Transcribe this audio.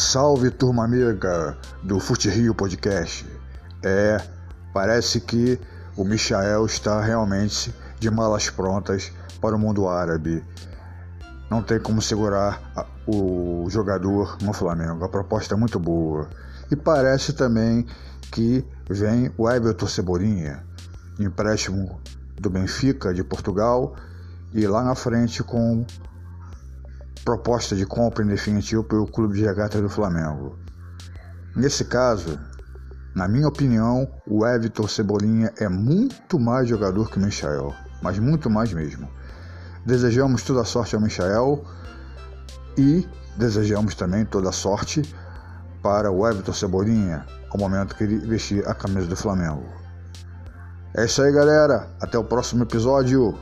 Salve turma amiga do Fute Rio Podcast. É, parece que o Michael está realmente de malas prontas para o mundo árabe. Não tem como segurar o jogador no Flamengo. A proposta é muito boa. E parece também que vem o Everton Cebolinha, empréstimo do Benfica de Portugal, e lá na frente com proposta de compra em definitivo pelo Clube de Regatas do Flamengo. Nesse caso, na minha opinião, o Everton Cebolinha é muito mais jogador que o Michael, mas muito mais mesmo. Desejamos toda sorte ao Michael e desejamos também toda sorte para o Everton Cebolinha ao momento que ele vestir a camisa do Flamengo. É isso aí, galera. Até o próximo episódio.